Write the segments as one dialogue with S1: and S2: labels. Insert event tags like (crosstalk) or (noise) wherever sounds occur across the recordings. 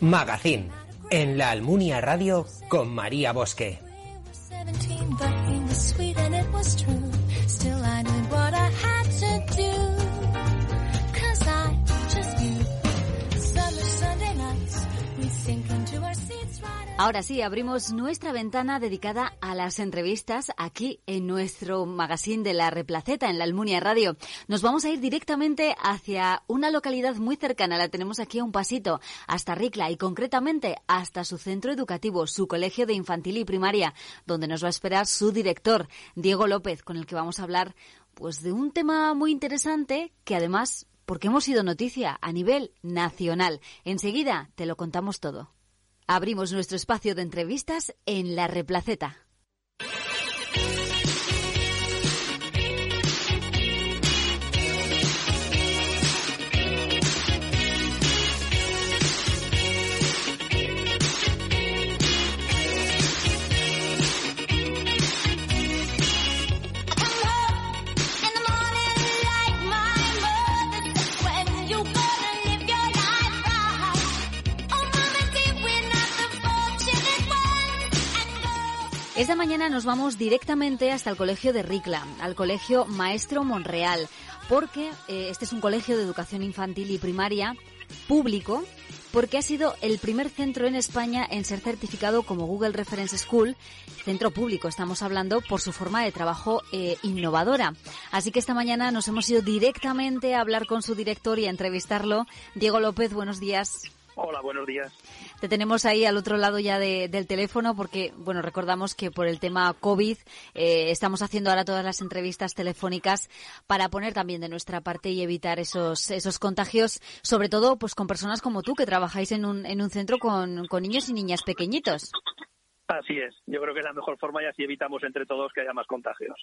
S1: Magazine, en la Almunia Radio con María Bosque.
S2: Ahora sí, abrimos nuestra ventana dedicada a las entrevistas aquí en nuestro magazine de la Replaceta, en la Almunia Radio. Nos vamos a ir directamente hacia una localidad muy cercana, la tenemos aquí a un pasito, hasta Ricla y concretamente hasta su centro educativo, su colegio de infantil y primaria, donde nos va a esperar su director, Diego López, con el que vamos a hablar pues de un tema muy interesante que además porque hemos sido noticia a nivel nacional. Enseguida te lo contamos todo. Abrimos nuestro espacio de entrevistas en La Replaceta. Esta mañana nos vamos directamente hasta el colegio de Ricla, al colegio Maestro Monreal, porque eh, este es un colegio de educación infantil y primaria público, porque ha sido el primer centro en España en ser certificado como Google Reference School, centro público, estamos hablando por su forma de trabajo eh, innovadora. Así que esta mañana nos hemos ido directamente a hablar con su director y a entrevistarlo. Diego López, buenos días.
S3: Hola, buenos días.
S2: Te tenemos ahí al otro lado ya del teléfono porque, bueno, recordamos que por el tema COVID eh, estamos haciendo ahora todas las entrevistas telefónicas para poner también de nuestra parte y evitar esos, esos contagios, sobre todo pues con personas como tú que trabajáis en un, en un centro con, con niños y niñas pequeñitos.
S3: Así es, yo creo que es la mejor forma y así evitamos entre todos que haya más contagios.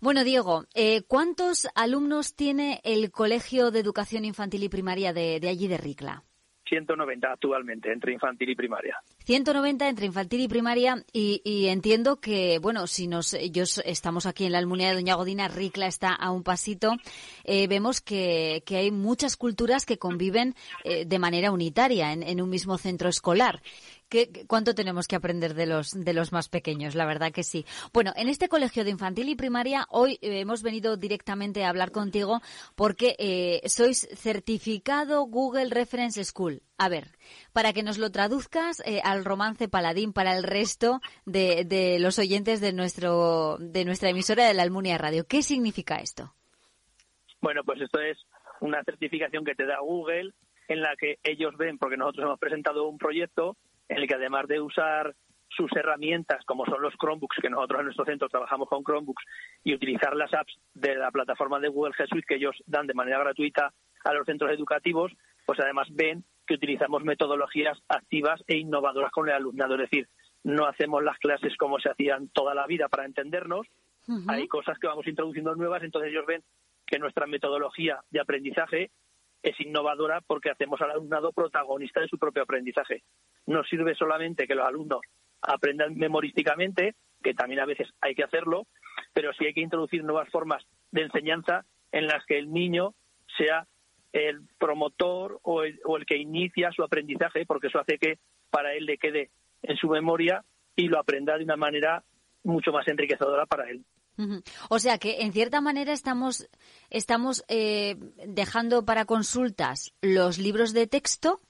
S2: Bueno, Diego, eh, ¿cuántos alumnos tiene el Colegio de Educación Infantil y Primaria de, de allí de Ricla?
S3: 190 actualmente entre infantil y primaria.
S2: 190 entre infantil y primaria y, entiendo que, bueno, si nos, ellos estamos aquí en la Almunia de Doña Godina, Ricla está a un pasito, eh, vemos que, que, hay muchas culturas que conviven eh, de manera unitaria en un mismo centro escolar. ¿Qué, ¿Cuánto tenemos que aprender de los, de los más pequeños? La verdad que sí. Bueno, en este colegio de infantil y primaria hoy eh, hemos venido directamente a hablar contigo porque eh, sois certificado Google Reference School. A ver, para que nos lo traduzcas eh, al romance paladín para el resto de, de, los oyentes de, nuestro, de nuestra emisora de la Almunia Radio. ¿Qué significa esto?
S3: Bueno, pues esto es una certificación que te da Google en la que ellos ven, porque nosotros hemos presentado un proyecto en el que además de usar sus herramientas, como son los Chromebooks, que nosotros en nuestro centro trabajamos con Chromebooks, y utilizar las apps de la plataforma de Google G Suite que ellos dan de manera gratuita a los centros educativos, pues además ven que utilizamos metodologías activas e innovadoras con el alumnado. Es decir, no hacemos las clases como se hacían toda la vida para entendernos, hay cosas que vamos introduciendo nuevas, entonces ellos ven que nuestra metodología de aprendizaje es innovadora porque hacemos al alumnado protagonista de su propio aprendizaje. No sirve solamente que los alumnos aprendan memorísticamente, que también a veces hay que hacerlo, pero sí hay que introducir nuevas formas de enseñanza en las que el niño sea el promotor o el, o el que inicia su aprendizaje, porque eso hace que para él le quede en su memoria y lo aprenda de una manera mucho más enriquecedora para él.
S2: O sea que, en cierta manera, estamos, estamos eh, dejando para consultas los libros de texto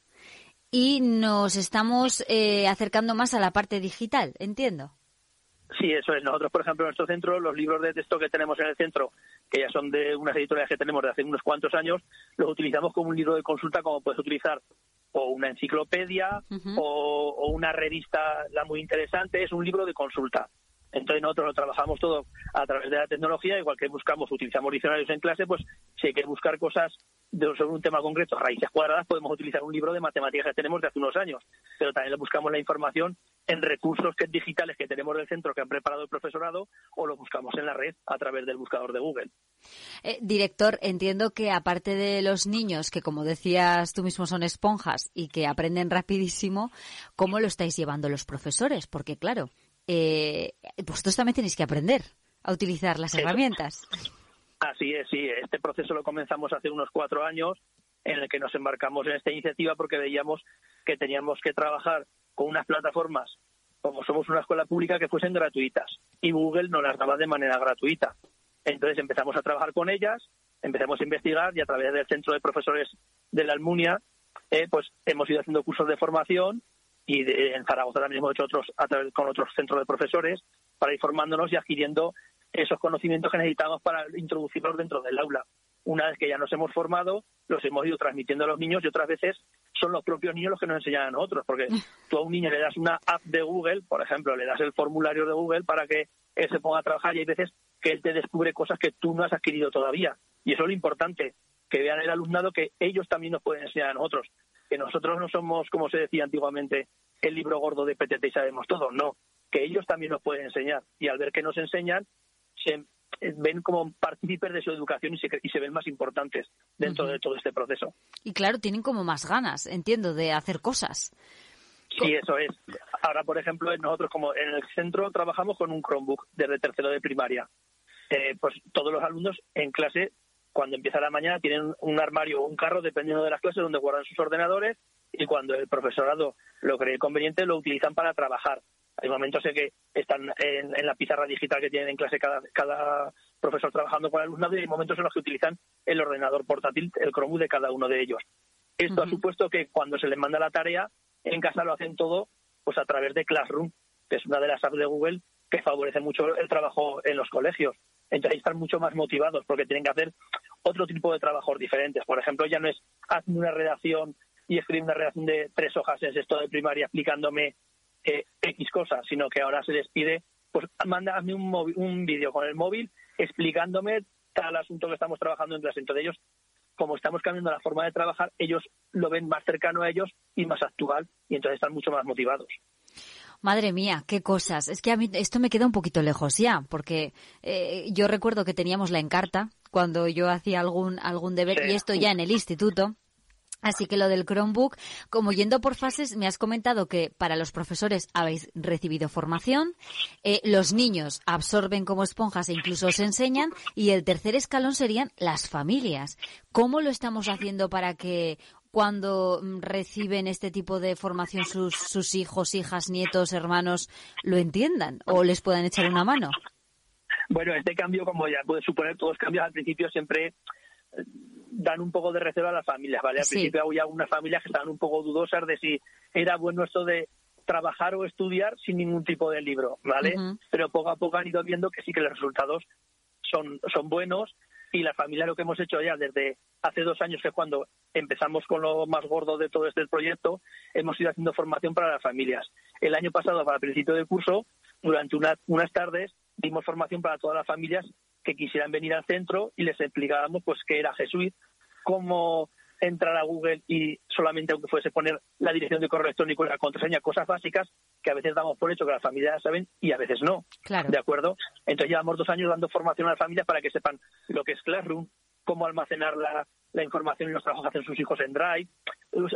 S2: y nos estamos eh, acercando más a la parte digital, entiendo.
S3: Sí, eso es. Nosotros, por ejemplo, en nuestro centro, los libros de texto que tenemos en el centro, que ya son de unas editoriales que tenemos de hace unos cuantos años, los utilizamos como un libro de consulta, como puedes utilizar o una enciclopedia o, o, una revista la muy interesante, es un libro de consulta. Entonces nosotros lo trabajamos todo a través de la tecnología, igual que buscamos, utilizamos diccionarios en clase, pues si hay que buscar cosas sobre un tema concreto, raíces cuadradas, podemos utilizar un libro de matemáticas que tenemos de hace unos años, pero también buscamos la información en recursos que, digitales que tenemos del centro que han preparado el profesorado o lo buscamos en la red a través del buscador de Google.
S2: Eh, director, entiendo que aparte de los niños, que como decías tú mismo son esponjas y que aprenden rapidísimo, ¿cómo lo estáis llevando los profesores? Porque claro, eh, vosotros también tenéis que aprender a utilizar las herramientas.
S3: Así es, sí. Este proceso lo comenzamos hace unos cuatro años en el que nos embarcamos en esta iniciativa porque veíamos que teníamos que trabajar con unas plataformas, como somos una escuela pública, que fuesen gratuitas. Y Google nos las daba de manera gratuita. Entonces empezamos a trabajar con ellas, empezamos a investigar y a través del Centro de Profesores de la Almunia, eh, pues hemos ido haciendo cursos de formación y en Zaragoza también hemos hecho otros a través, con otros centros de profesores para ir formándonos y adquiriendo esos conocimientos que necesitamos para introducirlos dentro del aula. Una vez que ya nos hemos formado, los hemos ido transmitiendo a los niños y otras veces son los propios niños los que nos enseñan a nosotros, porque (laughs) tú a un niño le das una app de Google, por ejemplo, le das el formulario de Google para que él se ponga a trabajar y hay veces que él te descubre cosas que tú no has adquirido todavía. Y eso es lo importante, que vean el alumnado que ellos también nos pueden enseñar a nosotros que nosotros no somos, como se decía antiguamente, el libro gordo de PTT y sabemos todo, no, que ellos también nos pueden enseñar y al ver que nos enseñan, se ven como partícipes de su educación y se, y se ven más importantes dentro de todo este proceso.
S2: Y claro, tienen como más ganas, entiendo, de hacer cosas.
S3: Sí, eso es. Ahora, por ejemplo, nosotros como en el centro trabajamos con un Chromebook desde tercero de primaria. Eh, pues todos los alumnos en clase cuando empieza la mañana tienen un armario o un carro, dependiendo de las clases, donde guardan sus ordenadores y cuando el profesorado lo cree conveniente, lo utilizan para trabajar. Hay momentos en que están en, la pizarra digital que tienen en clase cada, cada profesor trabajando con el alumnado y hay momentos en los que utilizan el ordenador portátil, el Chromebook de cada uno de ellos. Esto ha supuesto que cuando se les manda la tarea, en casa lo hacen todo pues a través de Classroom, que es una de las apps de Google que favorece mucho el trabajo en los colegios. Entonces están mucho más motivados porque tienen que hacer otro tipo de trabajos diferentes. Por ejemplo, ya no es hazme una redacción y escribir una redacción de tres hojas en sexto de primaria explicándome eh, X cosas, sino que ahora se les pide, pues mándame un, un vídeo con el móvil explicándome tal asunto que estamos trabajando en clase. Entonces ellos, como estamos cambiando la forma de trabajar, ellos lo ven más cercano a ellos y más actual y entonces están mucho más motivados.
S2: Madre mía, qué cosas. Es que a mí esto me queda un poquito lejos ya, porque eh, yo recuerdo que teníamos la encarta cuando yo hacía algún, algún deber, y esto ya en el instituto. Así que lo del Chromebook, como yendo por fases, me has comentado que para los profesores habéis recibido formación, eh, los niños absorben como esponjas e incluso os enseñan, y el tercer escalón serían las familias. ¿Cómo lo estamos haciendo para que cuando mm, reciben este tipo de formación sus, sus hijos, hijas, nietos, hermanos, lo entiendan o les puedan echar una mano?
S3: Bueno, este cambio, como ya puede suponer, todos los cambios al principio siempre eh, dan un poco de recelo a las familias, ¿vale? Al principio había algunas familias que estaban un poco dudosas de si era bueno esto de trabajar o estudiar sin ningún tipo de libro, ¿vale? Pero poco a poco han ido viendo que sí que los resultados son, son buenos y la familia lo que hemos hecho ya desde hace dos años, que cuando empezamos con lo más gordo de todo este proyecto, hemos ido haciendo formación para las familias. El año pasado, para el principio del curso, durante unas tardes, dimos formación para todas las familias que quisieran venir al centro y les explicábamos pues qué era Jesuit, cómo entrar a Google y solamente aunque fuese poner la dirección de correo electrónico y la contraseña, cosas básicas que a veces damos por hecho que las familias saben y a veces no. ¿De acuerdo? Entonces llevamos dos años dando formación a las familias para que sepan lo que es Classroom, cómo almacenar la, información y los trabajos que hacen sus hijos en Drive,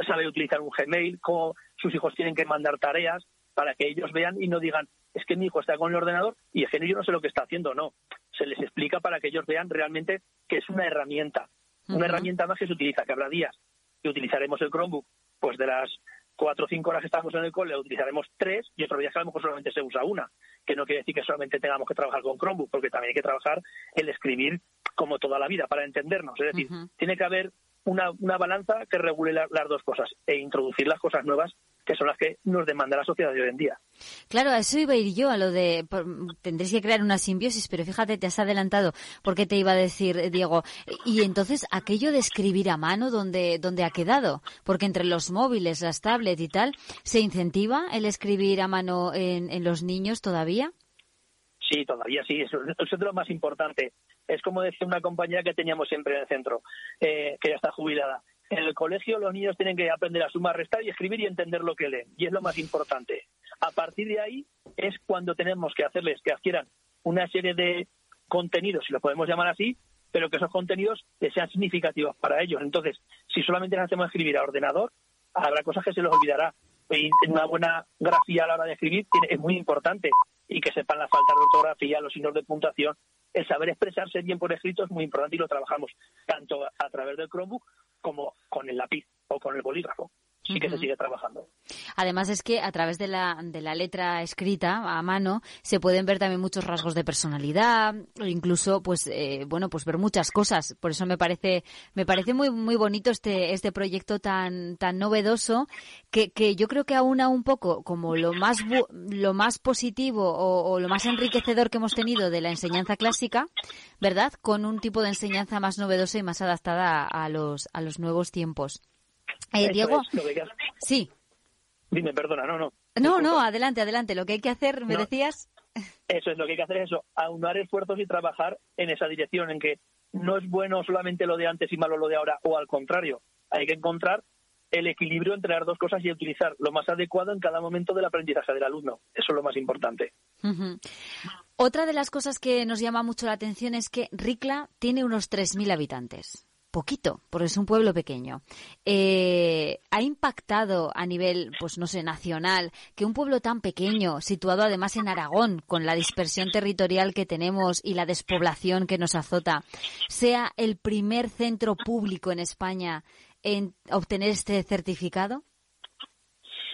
S3: sabe utilizar un Gmail, cómo sus hijos tienen que mandar tareas para que ellos vean y no digan, es que mi hijo está con el ordenador y es que yo no sé lo que está haciendo. No, se les explica para que ellos vean realmente que es una herramienta una herramienta más que se utiliza, que habrá días que utilizaremos el Chromebook, pues de las cuatro o cinco horas que estamos en el cole utilizaremos tres y otros días que a lo mejor solamente se usa una, que no quiere decir que solamente tengamos que trabajar con Chromebook, porque también hay que trabajar el escribir como toda la vida para entendernos. Es decir, tiene que haber una, una balanza que regule las dos cosas e introducir las cosas nuevas que son las que nos demanda la sociedad de hoy en día.
S2: Claro, a eso iba a ir yo, a lo de tendréis que crear una simbiosis, pero fíjate, te has adelantado, porque te iba a decir, Diego, y entonces aquello de escribir a mano, ¿dónde, dónde ha quedado? Porque entre los móviles, las tablets y tal, ¿se incentiva el escribir a mano en, en los niños todavía?
S3: Sí, todavía sí, eso, es lo más importante. Es como decía una compañera que teníamos siempre en el centro, eh, que ya está jubilada en el colegio los niños tienen que aprender a sumar, restar y escribir y entender lo que leen. Y es lo más importante. A partir de ahí es cuando tenemos que hacerles que adquieran una serie de contenidos, si lo podemos llamar así, pero que esos contenidos sean significativos para ellos. Entonces, si solamente les hacemos escribir a ordenador, habrá cosas que se les olvidará. Y una buena grafía a la hora de escribir es muy importante y que sepan las faltas de ortografía, los signos de puntuación. El saber expresarse bien por escrito es muy importante y lo trabajamos tanto a través del Chromebook como con el lápiz o con el bolígrafo sí que se sigue trabajando.
S2: Además es que a través de la, de la letra escrita a mano se pueden ver también muchos rasgos de personalidad, incluso pues eh, bueno pues ver muchas cosas. Por eso me parece me parece muy muy bonito este este proyecto tan tan novedoso que, que yo creo que aúna un poco como lo más lo más positivo o, o lo más enriquecedor que hemos tenido de la enseñanza clásica, ¿verdad? Con un tipo de enseñanza más novedosa y más adaptada a los a los nuevos tiempos. Eh, Diego, sí.
S3: Dime, perdona, no, no.
S2: No, no, adelante, adelante. Lo que hay que hacer, ¿me decías?
S3: Eso es, lo que hay que hacer es eso, aunar esfuerzos y trabajar en esa dirección, en que no es bueno solamente lo de antes y malo lo de ahora, o al contrario, hay que encontrar el equilibrio entre las dos cosas y utilizar lo más adecuado en cada momento del aprendizaje del alumno. Eso es lo más importante.
S2: Otra de las cosas que nos llama mucho la atención es que Ricla tiene unos 3.000 habitantes poquito, porque es un pueblo pequeño. Eh, ¿Ha impactado a nivel, pues no sé, nacional, que un pueblo tan pequeño, situado además en Aragón, con la dispersión territorial que tenemos y la despoblación que nos azota, sea el primer centro público en España en obtener este certificado?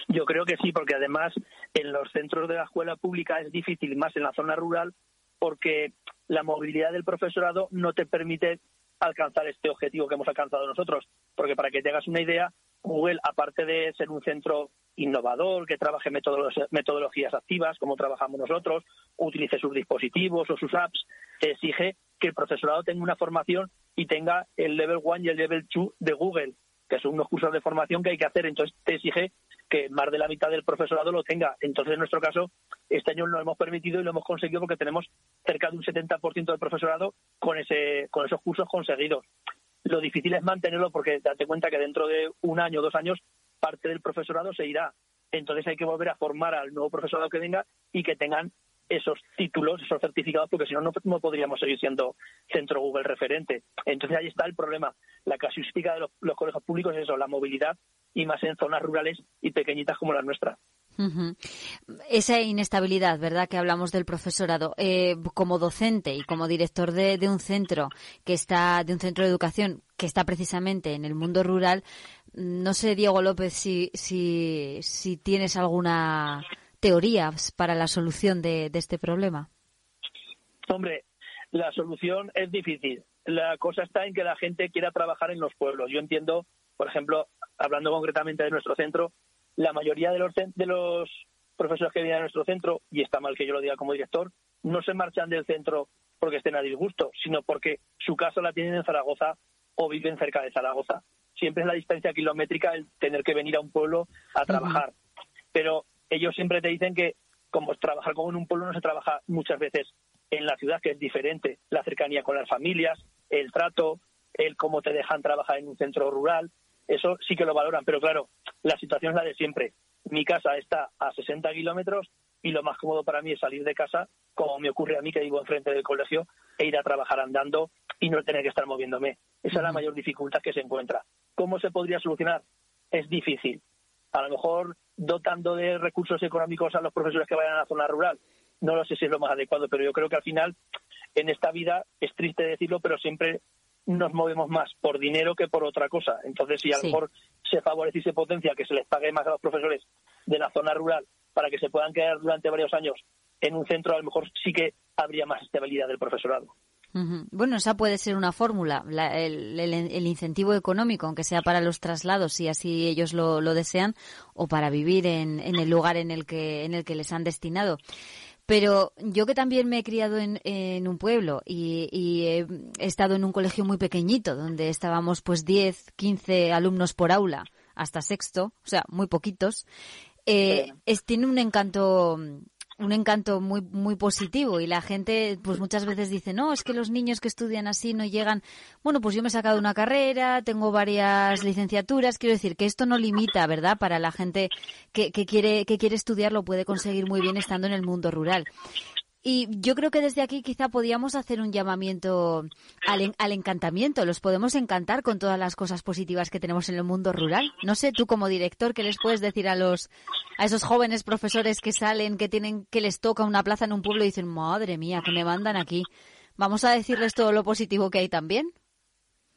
S3: Yo creo que sí, porque además en los centros de la escuela pública es difícil, más en la zona rural, porque la movilidad del profesorado no te permite alcanzar este objetivo que hemos alcanzado nosotros. Porque para que te hagas una idea, Google, aparte de ser un centro innovador, que trabaje metodologías activas, como trabajamos nosotros, utilice sus dispositivos o sus apps, te exige que el profesorado tenga una formación y tenga el level 1 y el level 2 de Google, que son unos cursos de formación que hay que hacer. Entonces te exige que más de la mitad del profesorado lo tenga. Entonces, en nuestro caso, este año lo hemos permitido y lo hemos conseguido porque tenemos cerca de un 70% del profesorado con, ese, con esos cursos conseguidos. Lo difícil es mantenerlo porque date cuenta que dentro de un año o dos años parte del profesorado se irá. Entonces hay que volver a formar al nuevo profesorado que venga y que tengan esos títulos, esos certificados, porque si no, no podríamos seguir siendo centro Google referente. Entonces ahí está el problema. La casuística de los, los colegios públicos es eso, la movilidad y más en zonas rurales y pequeñitas como la nuestra.
S2: Esa inestabilidad, ¿verdad? Que hablamos del profesorado. Eh, como docente y como director de, un centro que está, de un centro de educación que está precisamente en el mundo rural, no sé, Diego López, si, si, si tienes alguna teoría para la solución de, de este problema.
S3: Hombre, la solución es difícil. La cosa está en que la gente quiera trabajar en los pueblos. Yo entiendo, por ejemplo, hablando concretamente de nuestro centro, la mayoría de los, de los profesores que vienen a nuestro centro, y está mal que yo lo diga como director, no se marchan del centro porque estén a disgusto, sino porque su casa la tienen en Zaragoza o viven cerca de Zaragoza. Siempre es la distancia kilométrica el tener que venir a un pueblo a trabajar. Pero ellos siempre te dicen que como trabajar como en un pueblo no se trabaja muchas veces en la ciudad, que es diferente. La cercanía con las familias, el trato, el cómo te dejan trabajar en un centro rural eso sí que lo valoran, pero claro, la situación es la de siempre. Mi casa está a 60 kilómetros y lo más cómodo para mí es salir de casa, como me ocurre a mí que vivo enfrente del colegio, e ir a trabajar andando y no tener que estar moviéndome. Esa es la mayor dificultad que se encuentra. ¿Cómo se podría solucionar? Es difícil. A lo mejor dotando de recursos económicos a los profesores que vayan a la zona rural. No lo sé si es lo más adecuado, pero yo creo que al final en esta vida es triste decirlo, pero siempre nos movemos más por dinero que por otra cosa. Entonces, si a lo mejor se favorece y se potencia que se les pague más a los profesores de la zona rural para que se puedan quedar durante varios años en un centro, a lo mejor sí que habría más estabilidad del profesorado.
S2: Bueno, esa puede ser una fórmula, el, incentivo económico, aunque sea para los traslados, si así ellos lo, desean, o para vivir en, el lugar en el que en el que les han destinado. Pero yo que también me he criado en, un pueblo y, he estado en un colegio muy pequeñito, donde estábamos pues 10, 15 alumnos por aula, hasta sexto, o sea, muy poquitos, eh, es, tiene un encanto un encanto muy muy positivo y la gente pues muchas veces dice no es que los niños que estudian así no llegan bueno pues yo me he sacado una carrera tengo varias licenciaturas. Quiero decir que esto no limita verdad para la gente que, que quiere que quiere estudiar lo puede conseguir muy bien estando en el mundo rural y yo creo que desde aquí quizá podíamos hacer un llamamiento al, al, encantamiento. Los podemos encantar con todas las cosas positivas que tenemos en el mundo rural. No sé, tú como director, ¿qué les puedes decir a los a esos jóvenes profesores que salen, que tienen que les toca una plaza en un pueblo y dicen, madre mía, que me mandan aquí? Vamos a decirles todo lo positivo que hay también.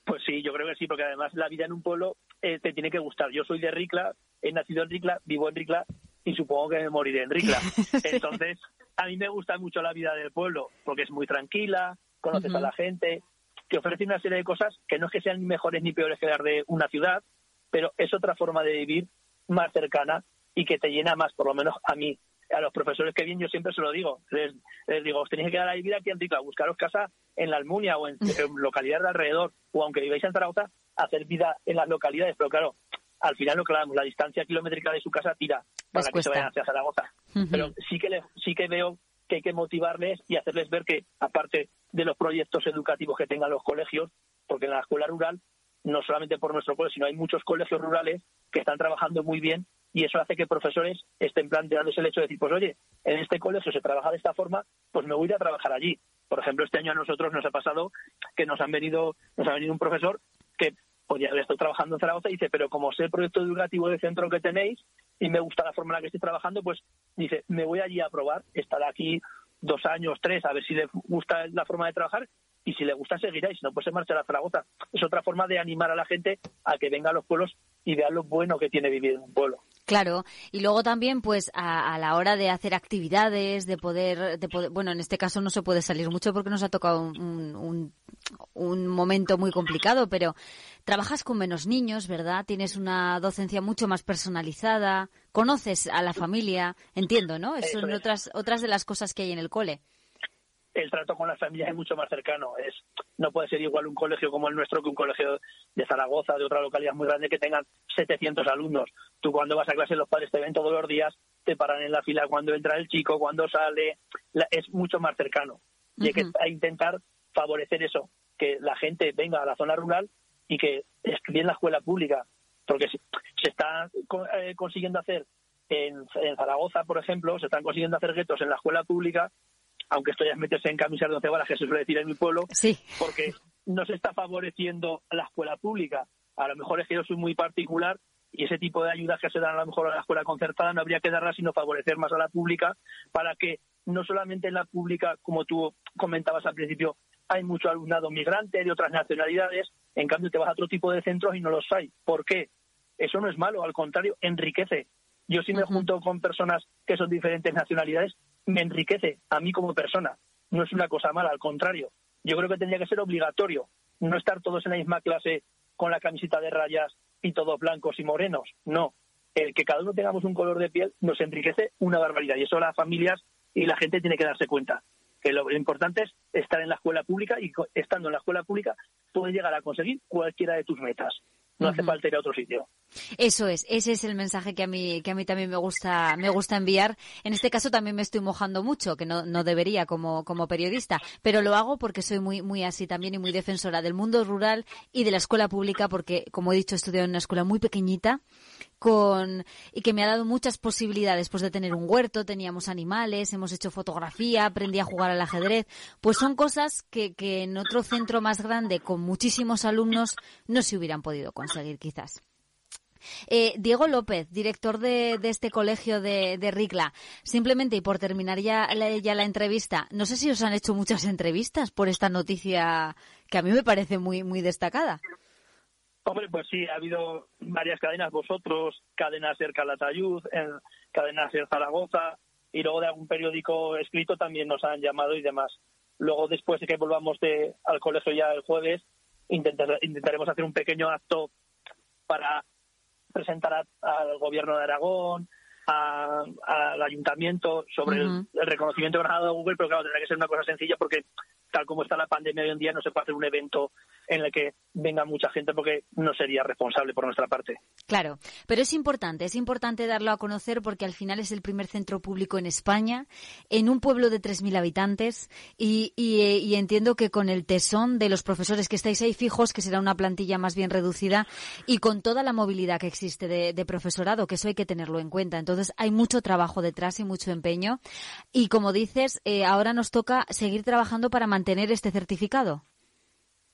S3: Pues sí, yo creo que sí, porque además la vida en un pueblo eh, te tiene que gustar. Yo soy de Ricla, he nacido en Ricla, vivo en Ricla y supongo que me moriré en Ricla. (laughs) Entonces, a mí me gusta mucho la vida del pueblo porque es muy tranquila, conoces a la gente, te ofrece una serie de cosas que no es que sean ni mejores ni peores que las de una ciudad, pero es otra forma de vivir más cercana y que te llena más, por lo menos a mí. A los profesores que vienen yo siempre se lo digo, les, digo, os tenéis que quedar a vivir aquí en Ricla, buscaros casa en la Almunia o (laughs) en, localidades de alrededor, o aunque viváis en Zaragoza, hacer vida en las localidades, pero claro, al final lo que hablamos, la distancia kilométrica de su casa tira para que se vayan hacia Zaragoza. Pero sí que, sí que veo que hay que motivarles y hacerles ver que, aparte de los proyectos educativos que tengan los colegios, porque en la escuela rural, no solamente por nuestro colegio, sino hay muchos colegios rurales que están trabajando muy bien y eso hace que profesores estén planteándose el hecho de decir, pues oye, en este colegio se trabaja de esta forma, pues me voy a trabajar allí. Por ejemplo, este año a nosotros nos ha pasado que nos han venido, nos ha venido un profesor que podía haber estado trabajando en Zaragoza dice, pero como sé el proyecto educativo de centro que tenéis y me gusta la forma en la que estoy trabajando, pues dice, me voy allí a probar, estar aquí dos años, tres, a ver si le gusta la forma de trabajar y si le gusta seguirá y si no, pues se marchará a Zaragoza. Es otra forma de animar a la gente a que venga a los pueblos y vea lo bueno que tiene vivir en un pueblo.
S2: Claro, y luego también, pues, a, la hora de hacer actividades, de poder, de poder, bueno, en este caso no se puede salir mucho porque nos ha tocado un, un, momento muy complicado, pero trabajas con menos niños, ¿verdad? Tienes una docencia mucho más personalizada, conoces a la familia, entiendo, ¿no? Eso son otras, otras de las cosas que hay en el cole
S3: el trato con las familias es mucho más cercano. Es, no puede ser igual un colegio como el nuestro que un colegio de Zaragoza, de otra localidad muy grande, que tengan 700 alumnos. Tú cuando vas a clase los padres te ven todos los días, te paran en la fila cuando entra el chico, cuando sale. es mucho más cercano. Y hay que intentar favorecer eso, que la gente venga a la zona rural y que estudie en la escuela pública. Porque se, está eh, consiguiendo hacer en, en Zaragoza, por ejemplo, se están consiguiendo hacer guetos en la escuela pública aunque esto ya es meterse en camisas de once varas, que se suele decir en mi pueblo, porque no se está favoreciendo a la escuela pública. A lo mejor es que yo soy muy particular y ese tipo de ayudas que se dan a lo mejor a la escuela concertada no habría que darlas, sino favorecer más a la pública para que no solamente en la pública, como tú comentabas al principio, hay mucho alumnado migrante de otras nacionalidades, en cambio te vas a otro tipo de centros y no los hay. ¿Por qué? Eso no es malo, al contrario, enriquece. Yo sí me junto con personas que son diferentes nacionalidades, me enriquece a mí como persona. No es una cosa mala, al contrario. Yo creo que tendría que ser obligatorio no estar todos en la misma clase con la camiseta de rayas y todos blancos y morenos. No. El que cada uno tengamos un color de piel nos enriquece una barbaridad. Y eso las familias y la gente tiene que darse cuenta. Que lo importante es estar en la escuela pública y estando en la escuela pública puedes llegar a conseguir cualquiera de tus metas. No hace falta ir a otro sitio.
S2: Eso es, ese es el mensaje que a mí que a mí también me gusta me gusta enviar. En este caso también me estoy mojando mucho, que no, no debería como como periodista, pero lo hago porque soy muy muy así también y muy defensora del mundo rural y de la escuela pública porque como he dicho he estudiado en una escuela muy pequeñita con y que me ha dado muchas posibilidades pues de tener un huerto, teníamos animales, hemos hecho fotografía, aprendí a jugar al ajedrez, pues son cosas que, que en otro centro más grande con muchísimos alumnos no se hubieran podido conseguir quizás. Eh, Diego López, director de, este colegio de, Ricla, simplemente y por terminar ya ya la entrevista, no sé si os han hecho muchas entrevistas por esta noticia que a mí me parece muy, muy destacada.
S3: Hombre, pues sí, ha habido varias cadenas, vosotros, cadena Ser Calatayud, en cadena Ser Zaragoza, y luego de algún periódico escrito también nos han llamado y demás. luego después de que volvamos de, al colegio ya el jueves, intentaremos hacer un pequeño acto para presentar al gobierno de Aragón, al ayuntamiento sobre el, reconocimiento ganado de Google, pero claro, tendrá que ser una cosa sencilla porque tal como está la pandemia hoy en día no se puede hacer un evento en el que venga mucha gente porque no sería responsable por nuestra parte.
S2: Claro, pero es importante, es importante darlo a conocer porque al final es el primer centro público en España, en un pueblo de 3.000 habitantes y, y, entiendo que con el tesón de los profesores que estáis ahí fijos, que será una plantilla más bien reducida y con toda la movilidad que existe de, profesorado, que eso hay que tenerlo en cuenta. Entonces hay mucho trabajo detrás y mucho empeño y como dices, eh, ahora nos toca seguir trabajando para mantener este certificado.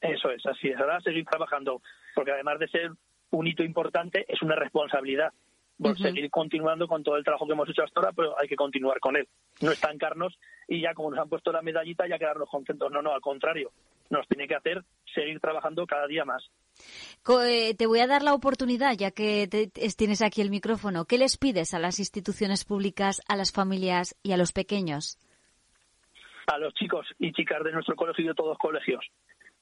S3: Eso es, así es. Ahora seguir trabajando, porque además de ser un hito importante, es una responsabilidad. Por seguir continuando con todo el trabajo que hemos hecho hasta ahora, pero hay que continuar con él. No estancarnos y ya como nos han puesto la medallita, ya quedarnos contentos. No, no, al contrario. Nos tiene que hacer seguir trabajando cada día más.
S2: Eh, te voy a dar la oportunidad, ya que tienes aquí el micrófono. ¿Qué les pides a las instituciones públicas, a las familias y a los pequeños?
S3: A los chicos y chicas de nuestro colegio y de todos los colegios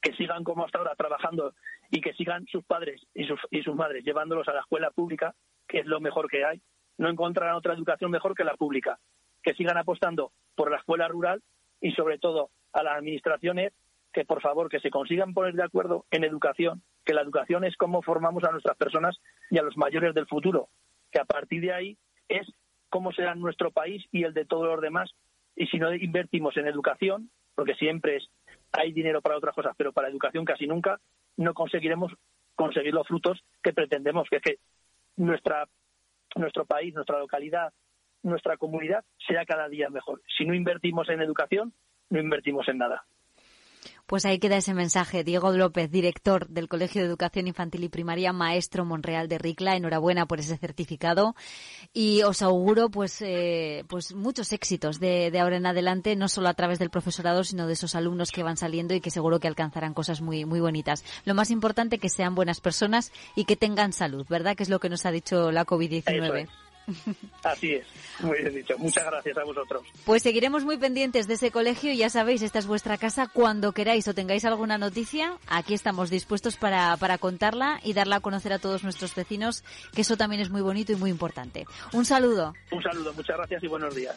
S3: que sigan como hasta ahora trabajando y que sigan sus padres y sus, y sus madres llevándolos a la escuela pública, que es lo mejor que hay. No encontrarán otra educación mejor que la pública. Que sigan apostando por la escuela rural y sobre todo a las administraciones que por favor que se consigan poner de acuerdo en educación, que la educación es cómo formamos a nuestras personas y a los mayores del futuro, que a partir de ahí es cómo será nuestro país y el de todos los demás. Y si no invertimos en educación, porque siempre es hay dinero para otras cosas, pero para educación casi nunca no conseguiremos conseguir los frutos que pretendemos, que es que nuestra, nuestro país, nuestra localidad, nuestra comunidad sea cada día mejor. Si no invertimos en educación, no invertimos en nada.
S2: Pues ahí queda ese mensaje. Diego López, director del Colegio de Educación Infantil y Primaria, maestro Monreal de Ricla. Enhorabuena por ese certificado y os auguro pues, eh, pues muchos éxitos de, de, ahora en adelante, no solo a través del profesorado, sino de esos alumnos que van saliendo y que seguro que alcanzarán cosas muy, muy bonitas. Lo más importante que sean buenas personas y que tengan salud, ¿verdad? Que es lo que nos ha dicho la COVID-19.
S3: Así es, muy bien dicho. Muchas gracias a vosotros.
S2: Pues seguiremos muy pendientes de ese colegio y ya sabéis, esta es vuestra casa. Cuando queráis o tengáis alguna noticia, aquí estamos dispuestos para, para contarla y darla a conocer a todos nuestros vecinos, que eso también es muy bonito y muy importante. Un saludo.
S3: Un saludo, muchas gracias y buenos días.